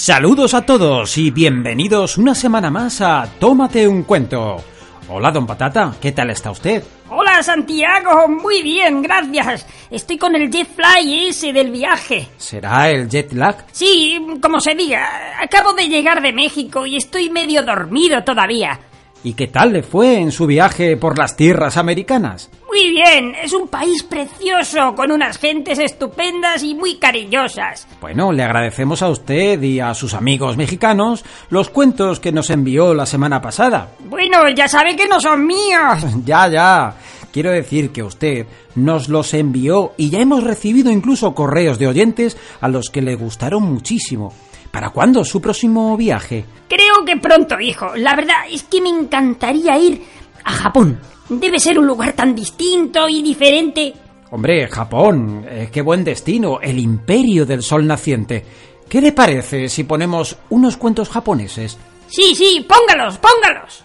Saludos a todos y bienvenidos una semana más a Tómate un cuento. Hola, don Patata, ¿qué tal está usted? Hola Santiago, muy bien, gracias. Estoy con el jet fly ese del viaje. ¿Será el jet lag? Sí, como se diga, acabo de llegar de México y estoy medio dormido todavía. ¿Y qué tal le fue en su viaje por las tierras americanas? Muy bien, es un país precioso, con unas gentes estupendas y muy cariñosas. Bueno, le agradecemos a usted y a sus amigos mexicanos los cuentos que nos envió la semana pasada. Bueno, ya sabe que no son míos. Ya, ya. Quiero decir que usted nos los envió y ya hemos recibido incluso correos de oyentes a los que le gustaron muchísimo. ¿Para cuándo su próximo viaje? Creo que pronto, hijo. La verdad es que me encantaría ir a Japón. Debe ser un lugar tan distinto y diferente. Hombre, Japón, eh, qué buen destino, el imperio del sol naciente. ¿Qué le parece si ponemos unos cuentos japoneses? Sí, sí, póngalos, póngalos.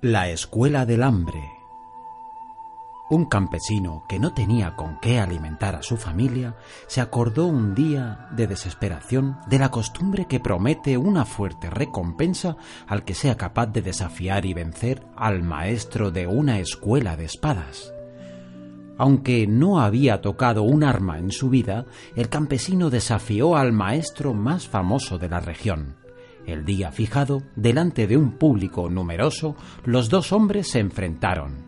La escuela del hambre. Un campesino que no tenía con qué alimentar a su familia se acordó un día de desesperación de la costumbre que promete una fuerte recompensa al que sea capaz de desafiar y vencer al maestro de una escuela de espadas. Aunque no había tocado un arma en su vida, el campesino desafió al maestro más famoso de la región. El día fijado, delante de un público numeroso, los dos hombres se enfrentaron.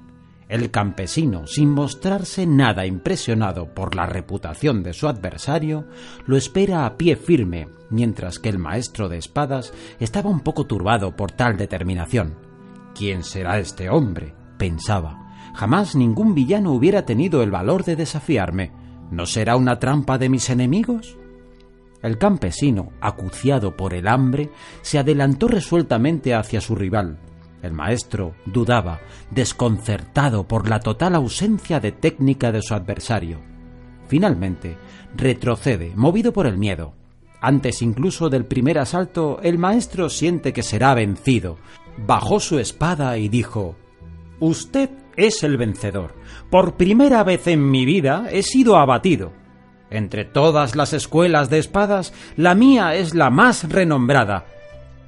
El campesino, sin mostrarse nada impresionado por la reputación de su adversario, lo espera a pie firme, mientras que el maestro de espadas estaba un poco turbado por tal determinación. ¿Quién será este hombre? pensaba. Jamás ningún villano hubiera tenido el valor de desafiarme. ¿No será una trampa de mis enemigos? El campesino, acuciado por el hambre, se adelantó resueltamente hacia su rival. El maestro dudaba, desconcertado por la total ausencia de técnica de su adversario. Finalmente, retrocede, movido por el miedo. Antes incluso del primer asalto, el maestro siente que será vencido. Bajó su espada y dijo Usted es el vencedor. Por primera vez en mi vida he sido abatido. Entre todas las escuelas de espadas, la mía es la más renombrada.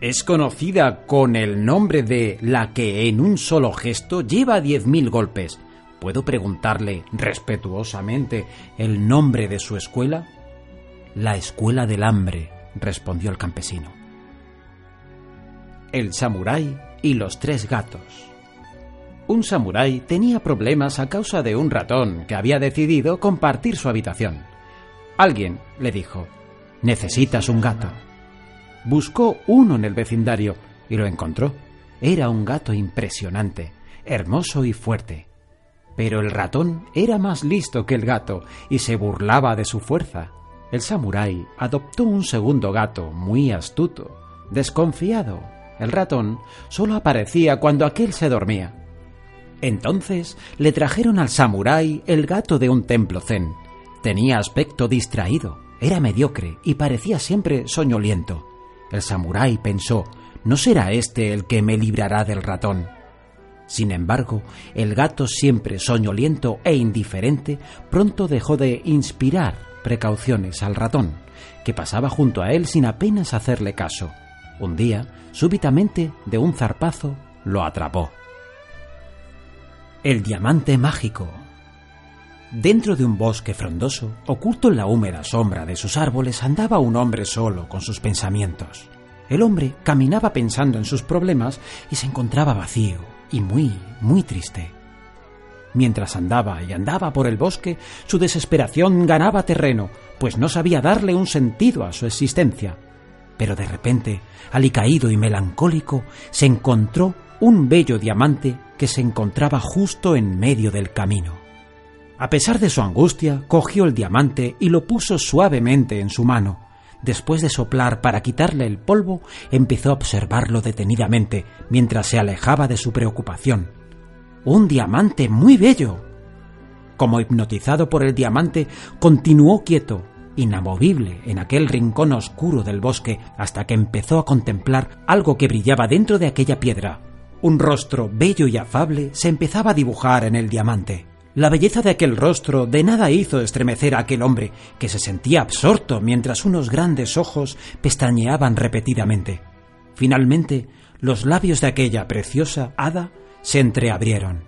Es conocida con el nombre de la que en un solo gesto lleva diez mil golpes. ¿Puedo preguntarle respetuosamente el nombre de su escuela? La Escuela del Hambre, respondió el campesino. El samurái y los tres gatos. Un samurái tenía problemas a causa de un ratón que había decidido compartir su habitación. Alguien le dijo, necesitas un gato. Buscó uno en el vecindario y lo encontró. Era un gato impresionante, hermoso y fuerte. Pero el ratón era más listo que el gato y se burlaba de su fuerza. El samurái adoptó un segundo gato muy astuto, desconfiado. El ratón solo aparecía cuando aquel se dormía. Entonces le trajeron al samurái el gato de un templo zen. Tenía aspecto distraído, era mediocre y parecía siempre soñoliento. El samurái pensó, ¿no será este el que me librará del ratón? Sin embargo, el gato siempre soñoliento e indiferente pronto dejó de inspirar precauciones al ratón, que pasaba junto a él sin apenas hacerle caso. Un día, súbitamente, de un zarpazo, lo atrapó. El diamante mágico. Dentro de un bosque frondoso, oculto en la húmeda sombra de sus árboles, andaba un hombre solo con sus pensamientos. El hombre caminaba pensando en sus problemas y se encontraba vacío y muy, muy triste. Mientras andaba y andaba por el bosque, su desesperación ganaba terreno, pues no sabía darle un sentido a su existencia. Pero de repente, alicaído y melancólico, se encontró un bello diamante que se encontraba justo en medio del camino. A pesar de su angustia, cogió el diamante y lo puso suavemente en su mano. Después de soplar para quitarle el polvo, empezó a observarlo detenidamente mientras se alejaba de su preocupación. Un diamante muy bello. Como hipnotizado por el diamante, continuó quieto, inamovible en aquel rincón oscuro del bosque hasta que empezó a contemplar algo que brillaba dentro de aquella piedra. Un rostro bello y afable se empezaba a dibujar en el diamante. La belleza de aquel rostro de nada hizo estremecer a aquel hombre, que se sentía absorto mientras unos grandes ojos pestañeaban repetidamente. Finalmente, los labios de aquella preciosa hada se entreabrieron.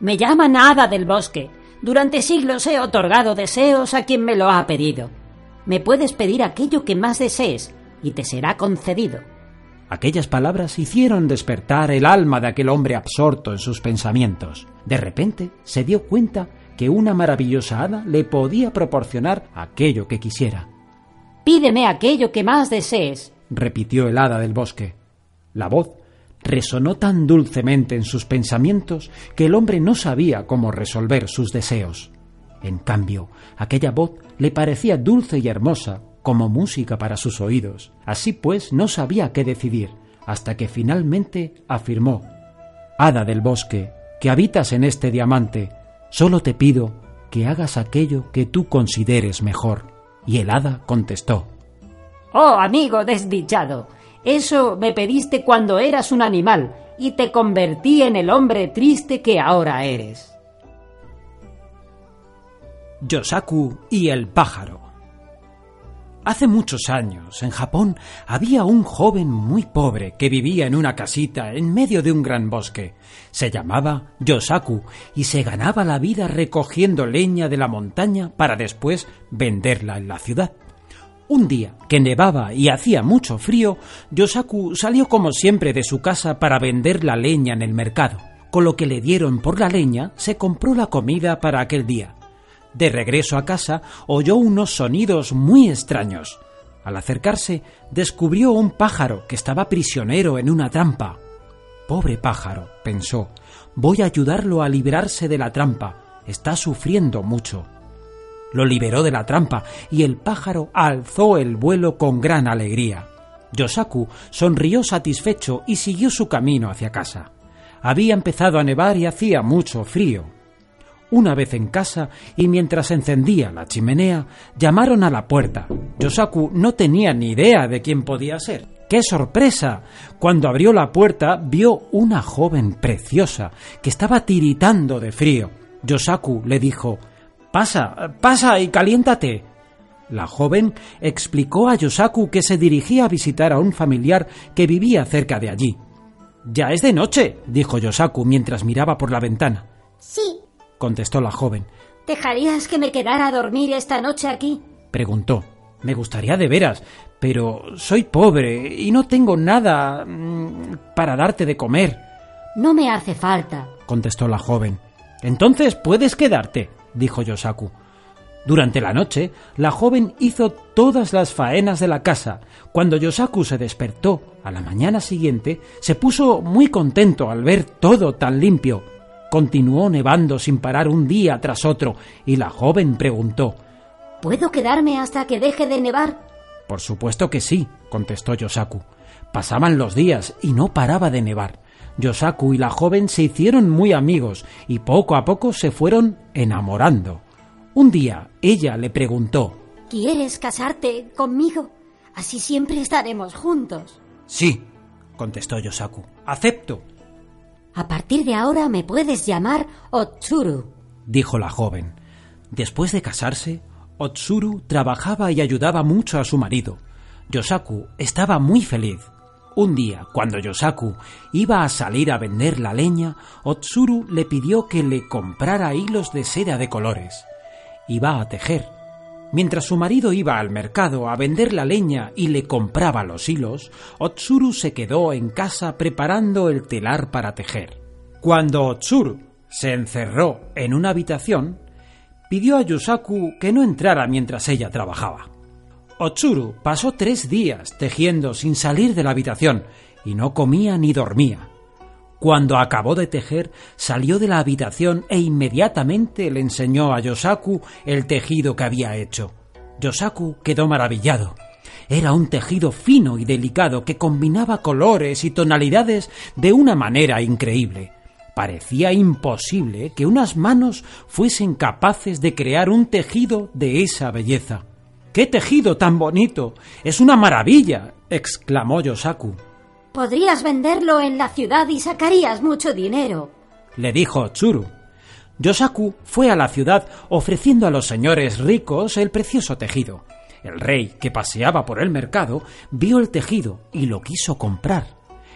Me llaman hada del bosque. Durante siglos he otorgado deseos a quien me lo ha pedido. Me puedes pedir aquello que más desees, y te será concedido. Aquellas palabras hicieron despertar el alma de aquel hombre absorto en sus pensamientos. De repente se dio cuenta que una maravillosa hada le podía proporcionar aquello que quisiera. Pídeme aquello que más desees, repitió el hada del bosque. La voz resonó tan dulcemente en sus pensamientos que el hombre no sabía cómo resolver sus deseos. En cambio, aquella voz le parecía dulce y hermosa como música para sus oídos. Así pues, no sabía qué decidir, hasta que finalmente afirmó Hada del bosque, que habitas en este diamante, solo te pido que hagas aquello que tú consideres mejor. Y el hada contestó Oh, amigo desdichado, eso me pediste cuando eras un animal y te convertí en el hombre triste que ahora eres. Yosaku y el pájaro. Hace muchos años, en Japón, había un joven muy pobre que vivía en una casita en medio de un gran bosque. Se llamaba Yosaku y se ganaba la vida recogiendo leña de la montaña para después venderla en la ciudad. Un día que nevaba y hacía mucho frío, Yosaku salió como siempre de su casa para vender la leña en el mercado. Con lo que le dieron por la leña, se compró la comida para aquel día. De regreso a casa oyó unos sonidos muy extraños. Al acercarse, descubrió un pájaro que estaba prisionero en una trampa. Pobre pájaro, pensó, voy a ayudarlo a librarse de la trampa. Está sufriendo mucho. Lo liberó de la trampa y el pájaro alzó el vuelo con gran alegría. Yosaku sonrió satisfecho y siguió su camino hacia casa. Había empezado a nevar y hacía mucho frío. Una vez en casa y mientras encendía la chimenea, llamaron a la puerta. Yosaku no tenía ni idea de quién podía ser. ¡Qué sorpresa! Cuando abrió la puerta vio una joven preciosa que estaba tiritando de frío. Yosaku le dijo Pasa, pasa y caliéntate. La joven explicó a Yosaku que se dirigía a visitar a un familiar que vivía cerca de allí. Ya es de noche, dijo Yosaku mientras miraba por la ventana. Sí, contestó la joven. ¿Dejarías que me quedara a dormir esta noche aquí? preguntó. Me gustaría de veras, pero soy pobre y no tengo nada mm, para darte de comer. No me hace falta, contestó la joven. Entonces puedes quedarte, dijo Yosaku. Durante la noche, la joven hizo todas las faenas de la casa. Cuando Yosaku se despertó a la mañana siguiente, se puso muy contento al ver todo tan limpio. Continuó nevando sin parar un día tras otro, y la joven preguntó ¿Puedo quedarme hasta que deje de nevar? Por supuesto que sí, contestó Yosaku. Pasaban los días y no paraba de nevar. Yosaku y la joven se hicieron muy amigos y poco a poco se fueron enamorando. Un día ella le preguntó ¿Quieres casarte conmigo? Así siempre estaremos juntos. Sí, contestó Yosaku. Acepto. A partir de ahora me puedes llamar Otsuru, dijo la joven. Después de casarse, Otsuru trabajaba y ayudaba mucho a su marido. Yosaku estaba muy feliz. Un día, cuando Yosaku iba a salir a vender la leña, Otsuru le pidió que le comprara hilos de seda de colores. Iba a tejer. Mientras su marido iba al mercado a vender la leña y le compraba los hilos, Otsuru se quedó en casa preparando el telar para tejer. Cuando Otsuru se encerró en una habitación, pidió a Yusaku que no entrara mientras ella trabajaba. Otsuru pasó tres días tejiendo sin salir de la habitación y no comía ni dormía. Cuando acabó de tejer, salió de la habitación e inmediatamente le enseñó a Yosaku el tejido que había hecho. Yosaku quedó maravillado. Era un tejido fino y delicado que combinaba colores y tonalidades de una manera increíble. Parecía imposible que unas manos fuesen capaces de crear un tejido de esa belleza. ¡Qué tejido tan bonito! ¡Es una maravilla! exclamó Yosaku. Podrías venderlo en la ciudad y sacarías mucho dinero, le dijo Tsuru. Yosaku fue a la ciudad ofreciendo a los señores ricos el precioso tejido. El rey, que paseaba por el mercado, vio el tejido y lo quiso comprar.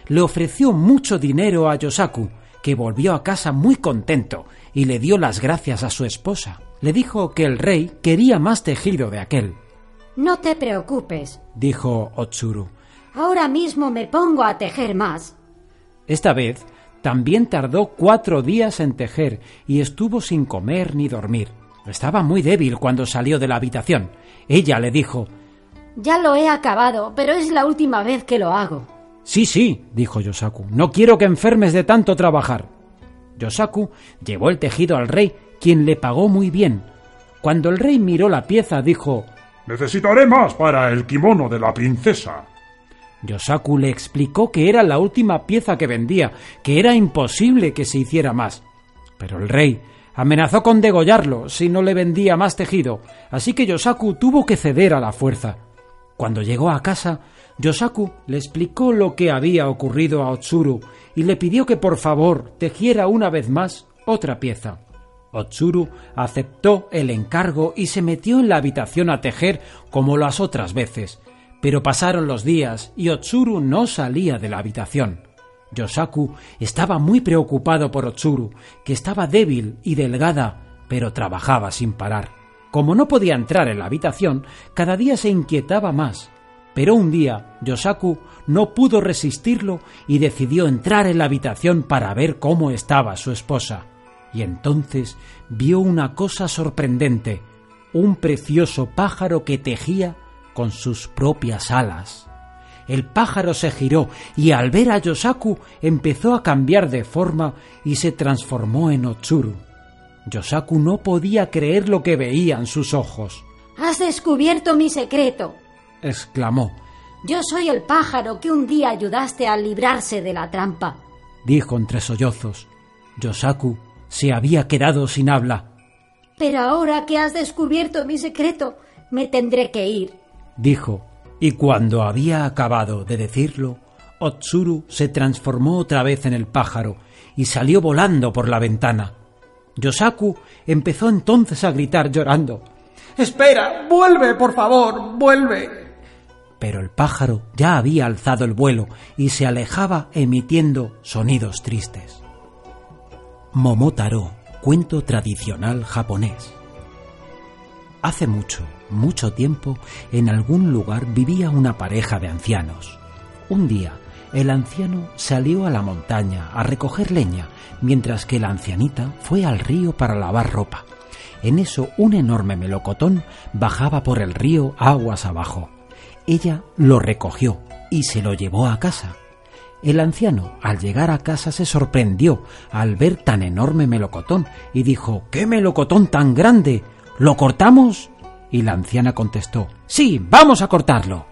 Le ofreció mucho dinero a Yosaku, que volvió a casa muy contento y le dio las gracias a su esposa. Le dijo que el rey quería más tejido de aquel. No te preocupes, dijo Otsuru. Ahora mismo me pongo a tejer más. Esta vez también tardó cuatro días en tejer y estuvo sin comer ni dormir. Estaba muy débil cuando salió de la habitación. Ella le dijo Ya lo he acabado, pero es la última vez que lo hago. Sí, sí, dijo Yosaku. No quiero que enfermes de tanto trabajar. Yosaku llevó el tejido al rey, quien le pagó muy bien. Cuando el rey miró la pieza, dijo Necesitaré más para el kimono de la princesa. Yosaku le explicó que era la última pieza que vendía, que era imposible que se hiciera más. Pero el rey amenazó con degollarlo si no le vendía más tejido, así que Yosaku tuvo que ceder a la fuerza. Cuando llegó a casa, Yosaku le explicó lo que había ocurrido a Otsuru y le pidió que por favor tejiera una vez más otra pieza. Otsuru aceptó el encargo y se metió en la habitación a tejer como las otras veces, pero pasaron los días y Otsuru no salía de la habitación. Yosaku estaba muy preocupado por Otsuru, que estaba débil y delgada, pero trabajaba sin parar. Como no podía entrar en la habitación, cada día se inquietaba más. Pero un día Yosaku no pudo resistirlo y decidió entrar en la habitación para ver cómo estaba su esposa. Y entonces vio una cosa sorprendente, un precioso pájaro que tejía con sus propias alas. El pájaro se giró y al ver a Yosaku empezó a cambiar de forma y se transformó en Otsuru. Yosaku no podía creer lo que veían sus ojos. Has descubierto mi secreto, exclamó. Yo soy el pájaro que un día ayudaste a librarse de la trampa, dijo entre sollozos. Yosaku se había quedado sin habla. Pero ahora que has descubierto mi secreto, me tendré que ir dijo, y cuando había acabado de decirlo, Otsuru se transformó otra vez en el pájaro y salió volando por la ventana. Yosaku empezó entonces a gritar llorando Espera, vuelve, por favor, vuelve. Pero el pájaro ya había alzado el vuelo y se alejaba emitiendo sonidos tristes. Momotaro, cuento tradicional japonés. Hace mucho, mucho tiempo, en algún lugar vivía una pareja de ancianos. Un día, el anciano salió a la montaña a recoger leña, mientras que la ancianita fue al río para lavar ropa. En eso un enorme melocotón bajaba por el río aguas abajo. Ella lo recogió y se lo llevó a casa. El anciano, al llegar a casa, se sorprendió al ver tan enorme melocotón y dijo ¿Qué melocotón tan grande? ¿Lo cortamos? Y la anciana contestó, Sí, vamos a cortarlo.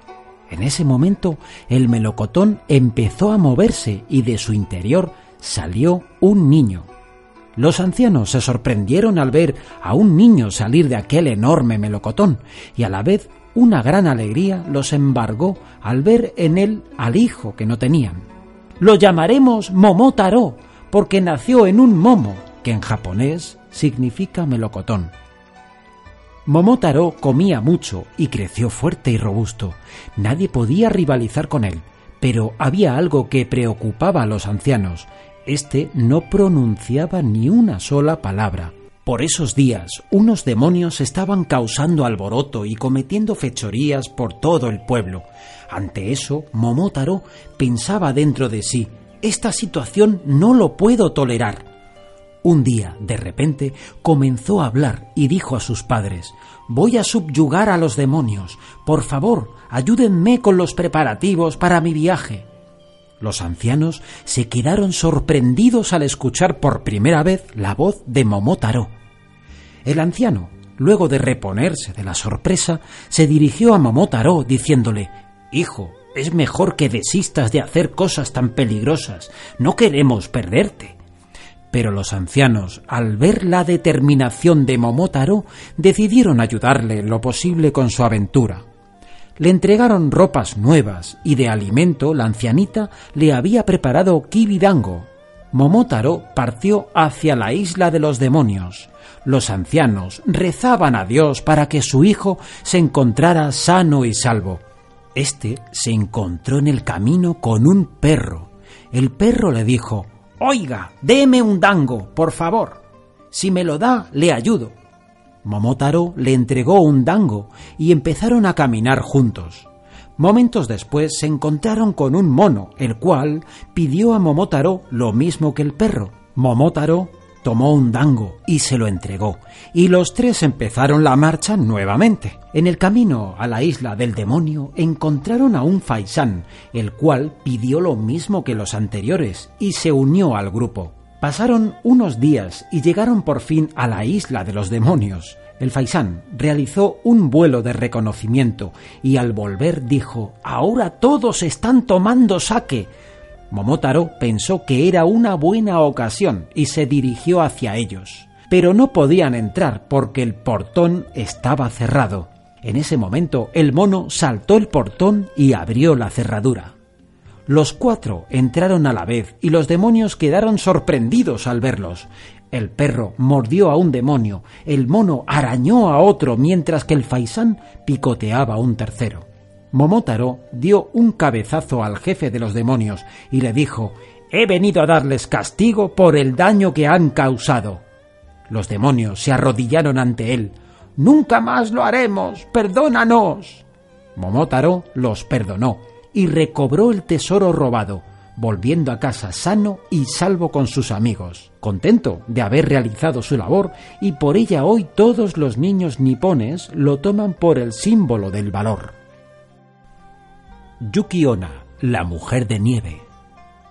En ese momento el melocotón empezó a moverse y de su interior salió un niño. Los ancianos se sorprendieron al ver a un niño salir de aquel enorme melocotón y a la vez una gran alegría los embargó al ver en él al hijo que no tenían. Lo llamaremos Momotaro porque nació en un momo, que en japonés significa melocotón. Momotaro comía mucho y creció fuerte y robusto. Nadie podía rivalizar con él, pero había algo que preocupaba a los ancianos. Este no pronunciaba ni una sola palabra. Por esos días, unos demonios estaban causando alboroto y cometiendo fechorías por todo el pueblo. Ante eso, Momotaro pensaba dentro de sí, esta situación no lo puedo tolerar. Un día, de repente, comenzó a hablar y dijo a sus padres Voy a subyugar a los demonios. Por favor, ayúdenme con los preparativos para mi viaje. Los ancianos se quedaron sorprendidos al escuchar por primera vez la voz de Momotaro. El anciano, luego de reponerse de la sorpresa, se dirigió a Momotaro diciéndole Hijo, es mejor que desistas de hacer cosas tan peligrosas. No queremos perderte. Pero los ancianos, al ver la determinación de Momotaro, decidieron ayudarle lo posible con su aventura. Le entregaron ropas nuevas y de alimento la ancianita le había preparado kibidango. Momotaro partió hacia la isla de los demonios. Los ancianos rezaban a Dios para que su hijo se encontrara sano y salvo. Este se encontró en el camino con un perro. El perro le dijo Oiga, déme un dango, por favor. Si me lo da, le ayudo. Momotaro le entregó un dango y empezaron a caminar juntos. Momentos después se encontraron con un mono, el cual pidió a Momotaro lo mismo que el perro. Momotaro tomó un dango y se lo entregó, y los tres empezaron la marcha nuevamente. En el camino a la isla del demonio encontraron a un faisán, el cual pidió lo mismo que los anteriores y se unió al grupo. Pasaron unos días y llegaron por fin a la isla de los demonios. El faisán realizó un vuelo de reconocimiento y al volver dijo Ahora todos están tomando saque. Momotaro pensó que era una buena ocasión y se dirigió hacia ellos. Pero no podían entrar porque el portón estaba cerrado. En ese momento el mono saltó el portón y abrió la cerradura. Los cuatro entraron a la vez y los demonios quedaron sorprendidos al verlos. El perro mordió a un demonio, el mono arañó a otro mientras que el faisán picoteaba a un tercero. Momotaro dio un cabezazo al jefe de los demonios y le dijo He venido a darles castigo por el daño que han causado. Los demonios se arrodillaron ante él. Nunca más lo haremos. Perdónanos. Momotaro los perdonó y recobró el tesoro robado, volviendo a casa sano y salvo con sus amigos, contento de haber realizado su labor y por ella hoy todos los niños nipones lo toman por el símbolo del valor. Yuki Onna, la mujer de nieve.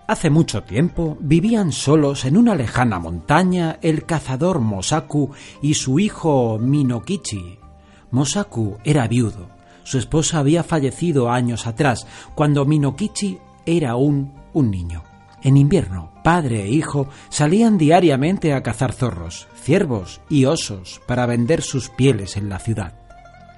Hace mucho tiempo vivían solos en una lejana montaña el cazador Mosaku y su hijo Minokichi. Mosaku era viudo. Su esposa había fallecido años atrás, cuando Minokichi era aún un niño. En invierno, padre e hijo salían diariamente a cazar zorros, ciervos y osos para vender sus pieles en la ciudad.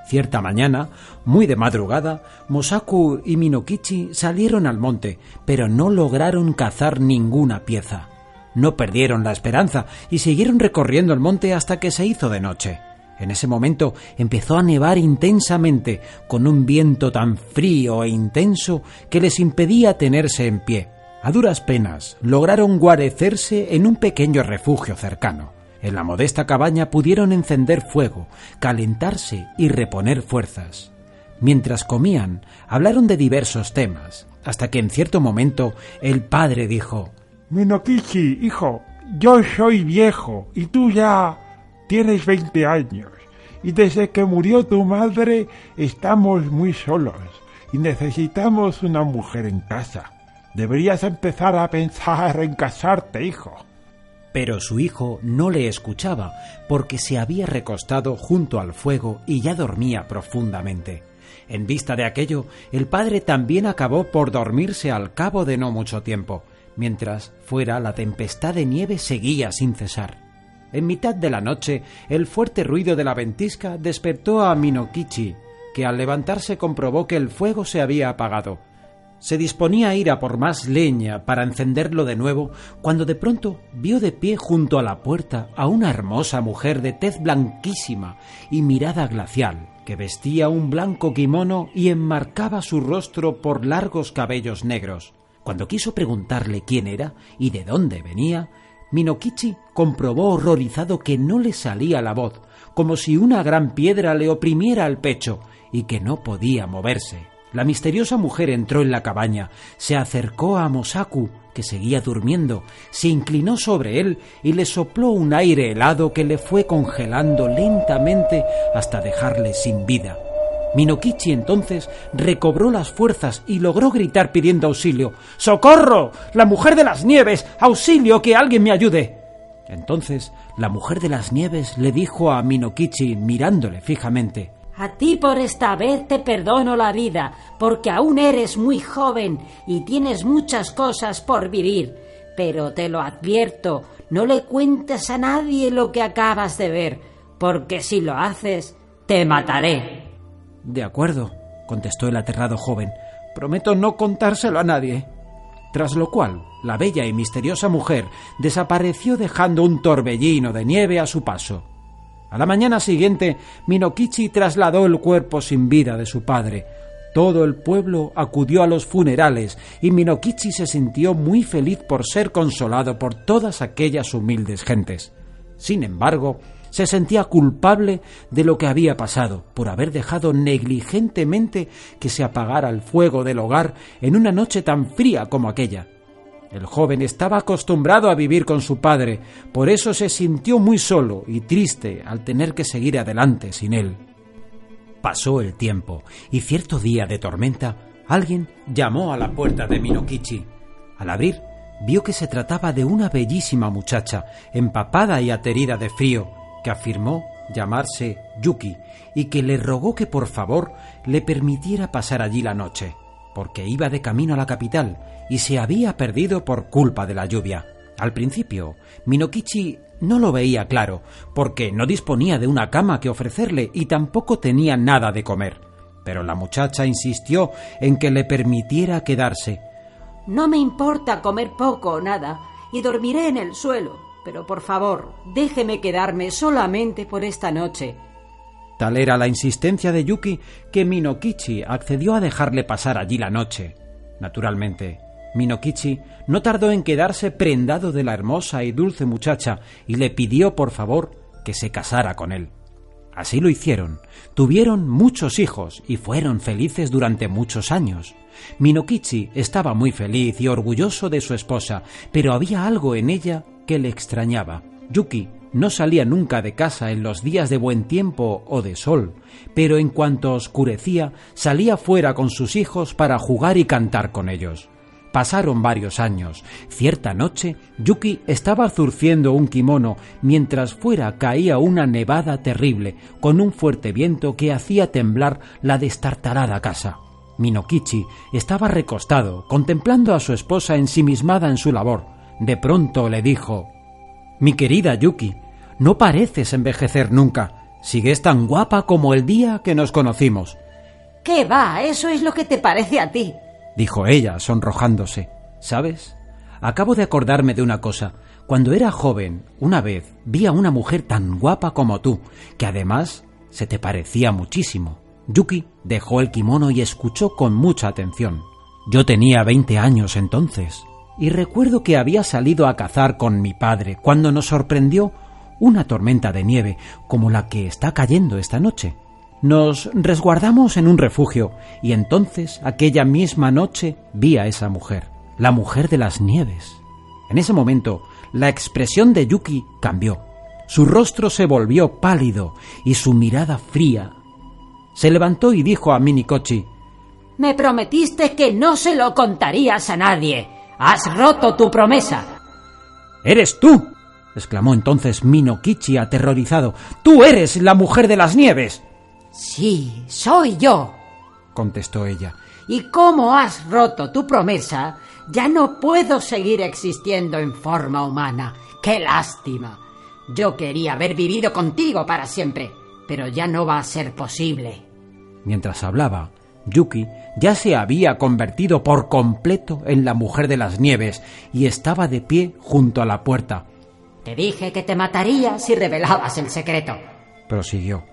Cierta mañana, muy de madrugada, Mosaku y Minokichi salieron al monte, pero no lograron cazar ninguna pieza. No perdieron la esperanza y siguieron recorriendo el monte hasta que se hizo de noche. En ese momento empezó a nevar intensamente, con un viento tan frío e intenso que les impedía tenerse en pie. A duras penas lograron guarecerse en un pequeño refugio cercano. En la modesta cabaña pudieron encender fuego, calentarse y reponer fuerzas. Mientras comían, hablaron de diversos temas, hasta que en cierto momento el padre dijo Minokichi, hijo, yo soy viejo y tú ya tienes veinte años. Y desde que murió tu madre estamos muy solos y necesitamos una mujer en casa. Deberías empezar a pensar en casarte, hijo. Pero su hijo no le escuchaba porque se había recostado junto al fuego y ya dormía profundamente. En vista de aquello, el padre también acabó por dormirse al cabo de no mucho tiempo, mientras fuera la tempestad de nieve seguía sin cesar. En mitad de la noche, el fuerte ruido de la ventisca despertó a Minokichi, que al levantarse comprobó que el fuego se había apagado. Se disponía a ir a por más leña para encenderlo de nuevo, cuando de pronto vio de pie junto a la puerta a una hermosa mujer de tez blanquísima y mirada glacial, que vestía un blanco kimono y enmarcaba su rostro por largos cabellos negros. Cuando quiso preguntarle quién era y de dónde venía, Minokichi comprobó horrorizado que no le salía la voz, como si una gran piedra le oprimiera el pecho, y que no podía moverse. La misteriosa mujer entró en la cabaña, se acercó a Mosaku, que seguía durmiendo, se inclinó sobre él y le sopló un aire helado que le fue congelando lentamente hasta dejarle sin vida. Minokichi entonces recobró las fuerzas y logró gritar pidiendo auxilio. ¡Socorro! ¡La mujer de las nieves! ¡Auxilio! ¡Que alguien me ayude! Entonces la mujer de las nieves le dijo a Minokichi mirándole fijamente. A ti por esta vez te perdono la vida, porque aún eres muy joven y tienes muchas cosas por vivir. Pero te lo advierto, no le cuentes a nadie lo que acabas de ver, porque si lo haces, te mataré. De acuerdo, contestó el aterrado joven. Prometo no contárselo a nadie. Tras lo cual, la bella y misteriosa mujer desapareció dejando un torbellino de nieve a su paso. A la mañana siguiente, Minokichi trasladó el cuerpo sin vida de su padre. Todo el pueblo acudió a los funerales y Minokichi se sintió muy feliz por ser consolado por todas aquellas humildes gentes. Sin embargo, se sentía culpable de lo que había pasado, por haber dejado negligentemente que se apagara el fuego del hogar en una noche tan fría como aquella. El joven estaba acostumbrado a vivir con su padre, por eso se sintió muy solo y triste al tener que seguir adelante sin él. Pasó el tiempo, y cierto día de tormenta, alguien llamó a la puerta de Minokichi. Al abrir, vio que se trataba de una bellísima muchacha, empapada y aterida de frío, que afirmó llamarse Yuki y que le rogó que por favor le permitiera pasar allí la noche, porque iba de camino a la capital y se había perdido por culpa de la lluvia. Al principio, Minokichi no lo veía claro, porque no disponía de una cama que ofrecerle y tampoco tenía nada de comer. Pero la muchacha insistió en que le permitiera quedarse. No me importa comer poco o nada, y dormiré en el suelo, pero por favor, déjeme quedarme solamente por esta noche. Tal era la insistencia de Yuki que Minokichi accedió a dejarle pasar allí la noche. Naturalmente, Minokichi no tardó en quedarse prendado de la hermosa y dulce muchacha y le pidió por favor que se casara con él. Así lo hicieron. Tuvieron muchos hijos y fueron felices durante muchos años. Minokichi estaba muy feliz y orgulloso de su esposa, pero había algo en ella que le extrañaba. Yuki no salía nunca de casa en los días de buen tiempo o de sol, pero en cuanto oscurecía salía fuera con sus hijos para jugar y cantar con ellos. Pasaron varios años. Cierta noche, Yuki estaba zurciendo un kimono mientras fuera caía una nevada terrible, con un fuerte viento que hacía temblar la destartalada casa. Minokichi estaba recostado, contemplando a su esposa ensimismada en su labor. De pronto le dijo Mi querida Yuki, no pareces envejecer nunca. Sigues tan guapa como el día que nos conocimos. ¿Qué va? Eso es lo que te parece a ti dijo ella, sonrojándose. ¿Sabes? Acabo de acordarme de una cosa. Cuando era joven, una vez vi a una mujer tan guapa como tú, que además se te parecía muchísimo. Yuki dejó el kimono y escuchó con mucha atención. Yo tenía veinte años entonces, y recuerdo que había salido a cazar con mi padre cuando nos sorprendió una tormenta de nieve como la que está cayendo esta noche. Nos resguardamos en un refugio y entonces aquella misma noche vi a esa mujer, la mujer de las nieves. En ese momento la expresión de Yuki cambió. Su rostro se volvió pálido y su mirada fría. Se levantó y dijo a Minikochi Me prometiste que no se lo contarías a nadie. Has roto tu promesa. ¡Eres tú! exclamó entonces Minokichi aterrorizado. ¡Tú eres la mujer de las nieves! Sí, soy yo, contestó ella. Y como has roto tu promesa, ya no puedo seguir existiendo en forma humana. ¡Qué lástima! Yo quería haber vivido contigo para siempre, pero ya no va a ser posible. Mientras hablaba, Yuki ya se había convertido por completo en la mujer de las nieves y estaba de pie junto a la puerta. Te dije que te mataría si revelabas el secreto. Prosiguió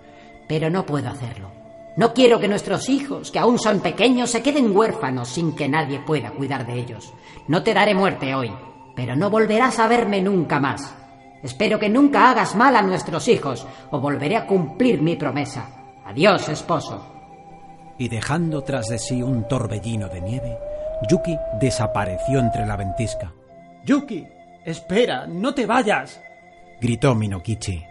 pero no puedo hacerlo. No quiero que nuestros hijos, que aún son pequeños, se queden huérfanos sin que nadie pueda cuidar de ellos. No te daré muerte hoy, pero no volverás a verme nunca más. Espero que nunca hagas mal a nuestros hijos, o volveré a cumplir mi promesa. Adiós, esposo. Y dejando tras de sí un torbellino de nieve, Yuki desapareció entre la ventisca. Yuki, espera, no te vayas, gritó Minokichi.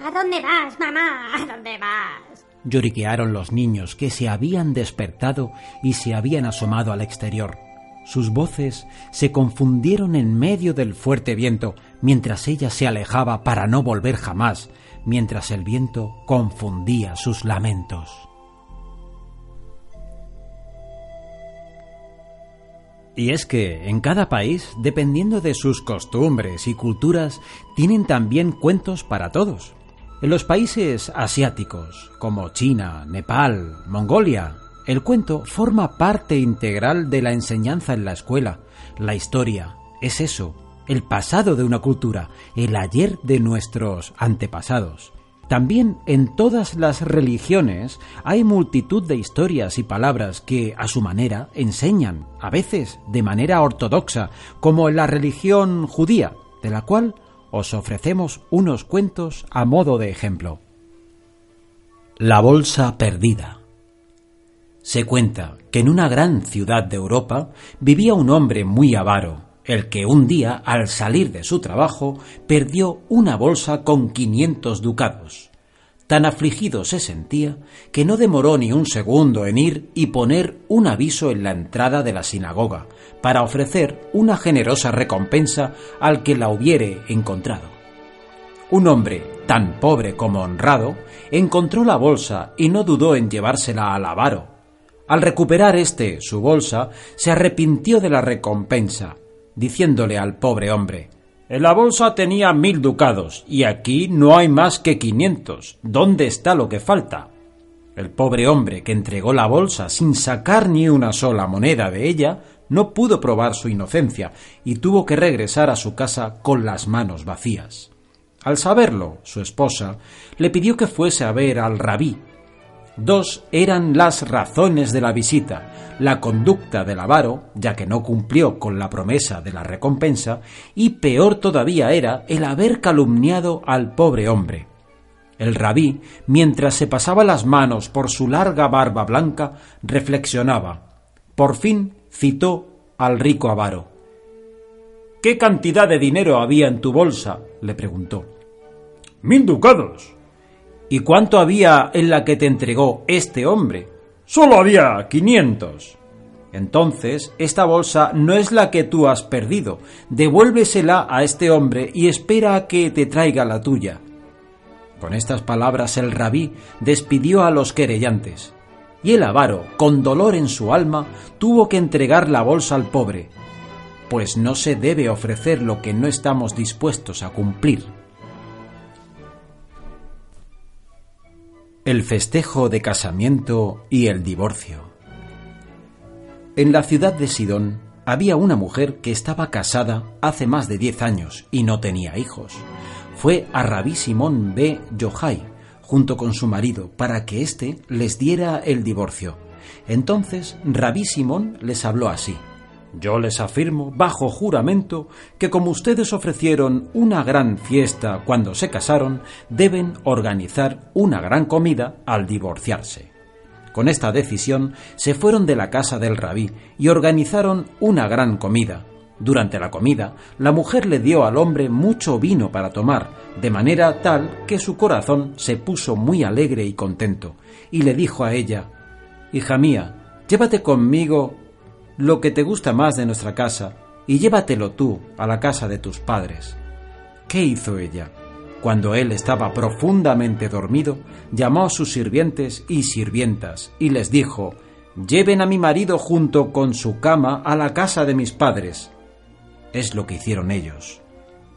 ¿A dónde vas, mamá? ¿A dónde vas? Lloriquearon los niños que se habían despertado y se habían asomado al exterior. Sus voces se confundieron en medio del fuerte viento mientras ella se alejaba para no volver jamás, mientras el viento confundía sus lamentos. Y es que en cada país, dependiendo de sus costumbres y culturas, tienen también cuentos para todos. En los países asiáticos, como China, Nepal, Mongolia, el cuento forma parte integral de la enseñanza en la escuela. La historia es eso, el pasado de una cultura, el ayer de nuestros antepasados. También en todas las religiones hay multitud de historias y palabras que, a su manera, enseñan, a veces de manera ortodoxa, como en la religión judía, de la cual os ofrecemos unos cuentos a modo de ejemplo. La bolsa perdida. Se cuenta que en una gran ciudad de Europa vivía un hombre muy avaro, el que un día, al salir de su trabajo, perdió una bolsa con quinientos ducados. Tan afligido se sentía que no demoró ni un segundo en ir y poner un aviso en la entrada de la sinagoga para ofrecer una generosa recompensa al que la hubiere encontrado. Un hombre tan pobre como honrado encontró la bolsa y no dudó en llevársela al avaro. Al recuperar éste su bolsa, se arrepintió de la recompensa diciéndole al pobre hombre En la bolsa tenía mil ducados y aquí no hay más que quinientos. ¿Dónde está lo que falta? El pobre hombre, que entregó la bolsa sin sacar ni una sola moneda de ella, no pudo probar su inocencia y tuvo que regresar a su casa con las manos vacías. Al saberlo, su esposa le pidió que fuese a ver al rabí, Dos eran las razones de la visita, la conducta del avaro, ya que no cumplió con la promesa de la recompensa, y peor todavía era el haber calumniado al pobre hombre. El rabí, mientras se pasaba las manos por su larga barba blanca, reflexionaba. Por fin citó al rico avaro. ¿Qué cantidad de dinero había en tu bolsa? le preguntó. Mil ducados, ¿Y cuánto había en la que te entregó este hombre? Solo había quinientos. Entonces, esta bolsa no es la que tú has perdido. Devuélvesela a este hombre y espera a que te traiga la tuya. Con estas palabras el rabí despidió a los querellantes. Y el avaro, con dolor en su alma, tuvo que entregar la bolsa al pobre, pues no se debe ofrecer lo que no estamos dispuestos a cumplir. El festejo de casamiento y el divorcio. En la ciudad de Sidón había una mujer que estaba casada hace más de diez años y no tenía hijos. Fue a Rabí Simón B. Yohai junto con su marido para que éste les diera el divorcio. Entonces Rabí Simón les habló así. Yo les afirmo, bajo juramento, que como ustedes ofrecieron una gran fiesta cuando se casaron, deben organizar una gran comida al divorciarse. Con esta decisión se fueron de la casa del rabí y organizaron una gran comida. Durante la comida, la mujer le dio al hombre mucho vino para tomar, de manera tal que su corazón se puso muy alegre y contento, y le dijo a ella Hija mía, llévate conmigo lo que te gusta más de nuestra casa y llévatelo tú a la casa de tus padres. ¿Qué hizo ella? Cuando él estaba profundamente dormido, llamó a sus sirvientes y sirvientas y les dijo, Lleven a mi marido junto con su cama a la casa de mis padres. Es lo que hicieron ellos.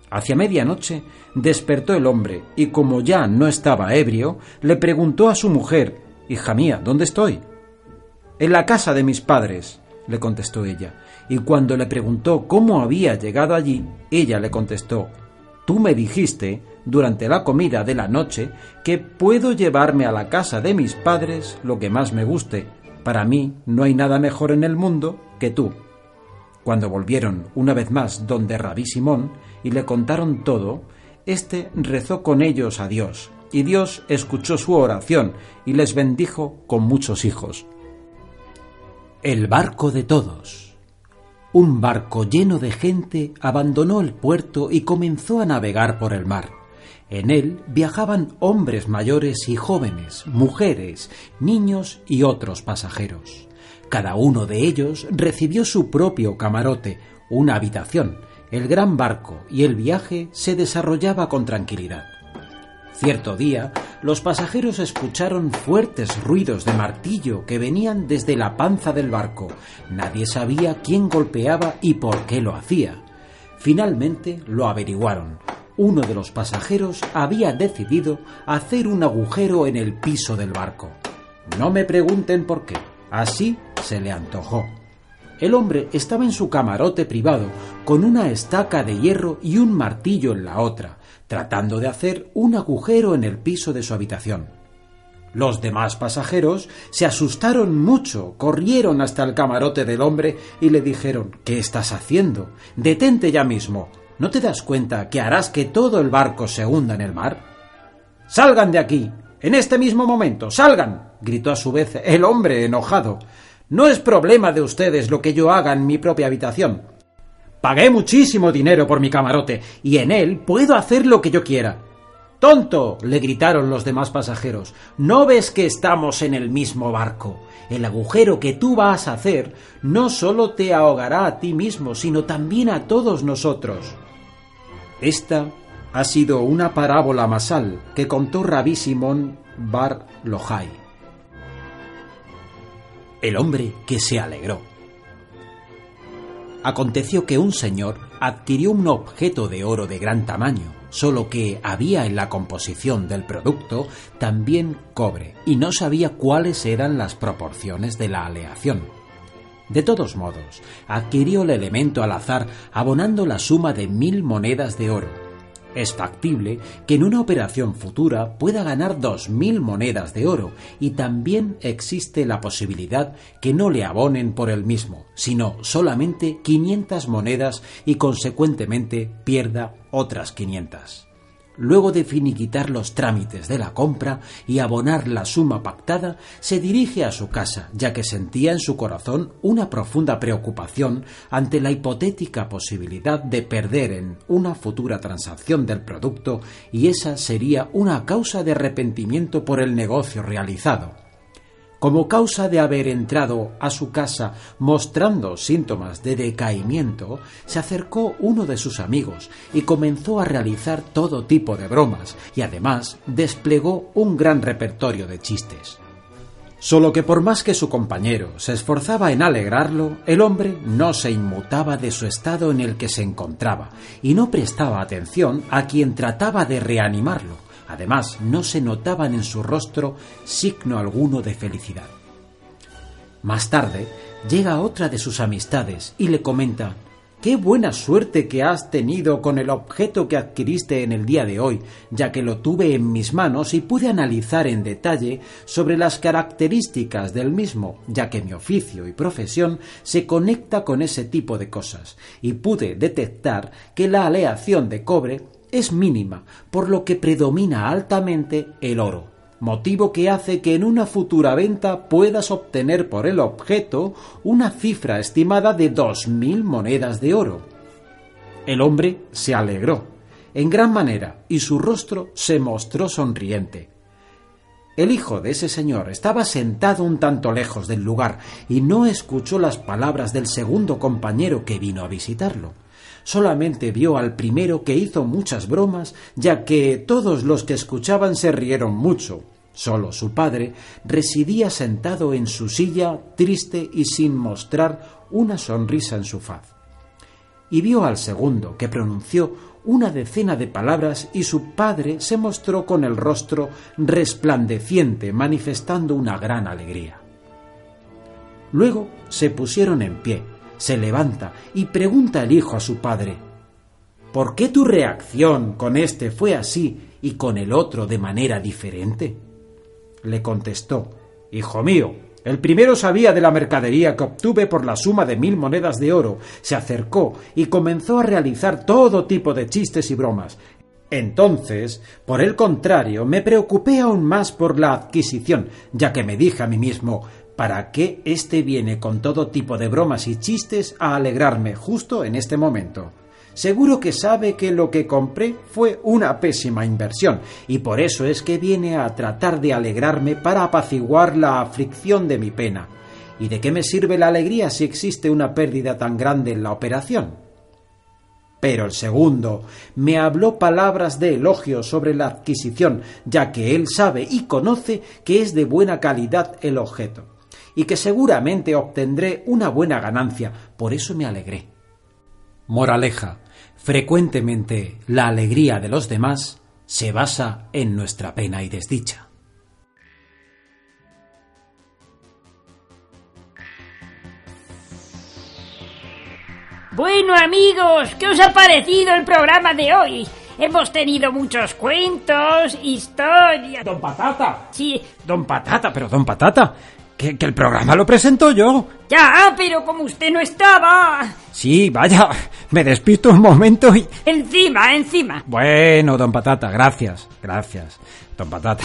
Hacia medianoche despertó el hombre y como ya no estaba ebrio, le preguntó a su mujer, Hija mía, ¿dónde estoy? En la casa de mis padres, le contestó ella, y cuando le preguntó cómo había llegado allí, ella le contestó Tú me dijiste, durante la comida de la noche, que puedo llevarme a la casa de mis padres lo que más me guste. Para mí no hay nada mejor en el mundo que tú. Cuando volvieron una vez más donde Rabí Simón y le contaron todo, éste rezó con ellos a Dios, y Dios escuchó su oración y les bendijo con muchos hijos. El barco de todos. Un barco lleno de gente abandonó el puerto y comenzó a navegar por el mar. En él viajaban hombres mayores y jóvenes, mujeres, niños y otros pasajeros. Cada uno de ellos recibió su propio camarote, una habitación, el gran barco y el viaje se desarrollaba con tranquilidad. Cierto día, los pasajeros escucharon fuertes ruidos de martillo que venían desde la panza del barco. Nadie sabía quién golpeaba y por qué lo hacía. Finalmente lo averiguaron. Uno de los pasajeros había decidido hacer un agujero en el piso del barco. No me pregunten por qué. Así se le antojó. El hombre estaba en su camarote privado, con una estaca de hierro y un martillo en la otra, tratando de hacer un agujero en el piso de su habitación. Los demás pasajeros se asustaron mucho, corrieron hasta el camarote del hombre y le dijeron ¿Qué estás haciendo? Detente ya mismo. ¿No te das cuenta que harás que todo el barco se hunda en el mar? Salgan de aquí. En este mismo momento. Salgan. gritó a su vez el hombre enojado. No es problema de ustedes lo que yo haga en mi propia habitación. Pagué muchísimo dinero por mi camarote y en él puedo hacer lo que yo quiera. ¡Tonto! le gritaron los demás pasajeros. ¿No ves que estamos en el mismo barco? El agujero que tú vas a hacer no solo te ahogará a ti mismo, sino también a todos nosotros. Esta ha sido una parábola masal que contó Rabí Simón Bar Lojai el hombre que se alegró. Aconteció que un señor adquirió un objeto de oro de gran tamaño, solo que había en la composición del producto también cobre, y no sabía cuáles eran las proporciones de la aleación. De todos modos, adquirió el elemento al azar abonando la suma de mil monedas de oro, es factible que en una operación futura pueda ganar 2.000 monedas de oro y también existe la posibilidad que no le abonen por el mismo, sino solamente 500 monedas y consecuentemente pierda otras 500 luego de finiquitar los trámites de la compra y abonar la suma pactada, se dirige a su casa, ya que sentía en su corazón una profunda preocupación ante la hipotética posibilidad de perder en una futura transacción del producto y esa sería una causa de arrepentimiento por el negocio realizado como causa de haber entrado a su casa mostrando síntomas de decaimiento, se acercó uno de sus amigos y comenzó a realizar todo tipo de bromas y además desplegó un gran repertorio de chistes. Solo que por más que su compañero se esforzaba en alegrarlo, el hombre no se inmutaba de su estado en el que se encontraba y no prestaba atención a quien trataba de reanimarlo Además, no se notaban en su rostro signo alguno de felicidad. Más tarde, llega otra de sus amistades y le comenta Qué buena suerte que has tenido con el objeto que adquiriste en el día de hoy, ya que lo tuve en mis manos y pude analizar en detalle sobre las características del mismo, ya que mi oficio y profesión se conecta con ese tipo de cosas, y pude detectar que la aleación de cobre es mínima, por lo que predomina altamente el oro, motivo que hace que en una futura venta puedas obtener por el objeto una cifra estimada de dos mil monedas de oro. El hombre se alegró, en gran manera, y su rostro se mostró sonriente. El hijo de ese señor estaba sentado un tanto lejos del lugar y no escuchó las palabras del segundo compañero que vino a visitarlo solamente vio al primero que hizo muchas bromas, ya que todos los que escuchaban se rieron mucho. Solo su padre residía sentado en su silla, triste y sin mostrar una sonrisa en su faz. Y vio al segundo, que pronunció una decena de palabras y su padre se mostró con el rostro resplandeciente, manifestando una gran alegría. Luego se pusieron en pie, se levanta y pregunta el hijo a su padre, ¿por qué tu reacción con este fue así y con el otro de manera diferente? Le contestó, Hijo mío, el primero sabía de la mercadería que obtuve por la suma de mil monedas de oro, se acercó y comenzó a realizar todo tipo de chistes y bromas. Entonces, por el contrario, me preocupé aún más por la adquisición, ya que me dije a mí mismo ¿Para qué éste viene con todo tipo de bromas y chistes a alegrarme justo en este momento? Seguro que sabe que lo que compré fue una pésima inversión y por eso es que viene a tratar de alegrarme para apaciguar la aflicción de mi pena. ¿Y de qué me sirve la alegría si existe una pérdida tan grande en la operación? Pero el segundo me habló palabras de elogio sobre la adquisición, ya que él sabe y conoce que es de buena calidad el objeto, y que seguramente obtendré una buena ganancia, por eso me alegré. Moraleja. Frecuentemente la alegría de los demás se basa en nuestra pena y desdicha. Bueno amigos, ¿qué os ha parecido el programa de hoy? Hemos tenido muchos cuentos, historias... Don Patata. Sí, Don Patata, pero Don Patata, que, que el programa lo presento yo. ya, pero como usted no estaba... Sí, vaya, me despisto un momento y... Encima, encima. Bueno, don Patata, gracias, gracias, don Patata.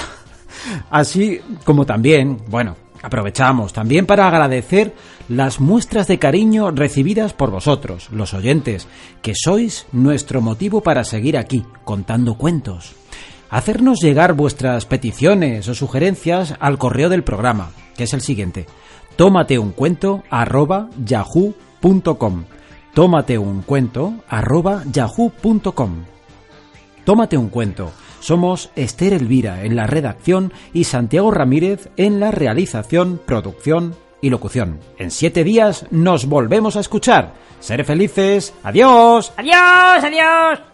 Así como también, bueno, aprovechamos también para agradecer las muestras de cariño recibidas por vosotros, los oyentes, que sois nuestro motivo para seguir aquí, contando cuentos. Hacernos llegar vuestras peticiones o sugerencias al correo del programa, que es el siguiente. Tómate un cuento arroba yahoo.com. Tómate un cuento arroba yahoo.com. Tómate un cuento. Somos Esther Elvira en la redacción y Santiago Ramírez en la realización, producción y locución. En siete días nos volvemos a escuchar. Ser felices. Adiós. Adiós, adiós.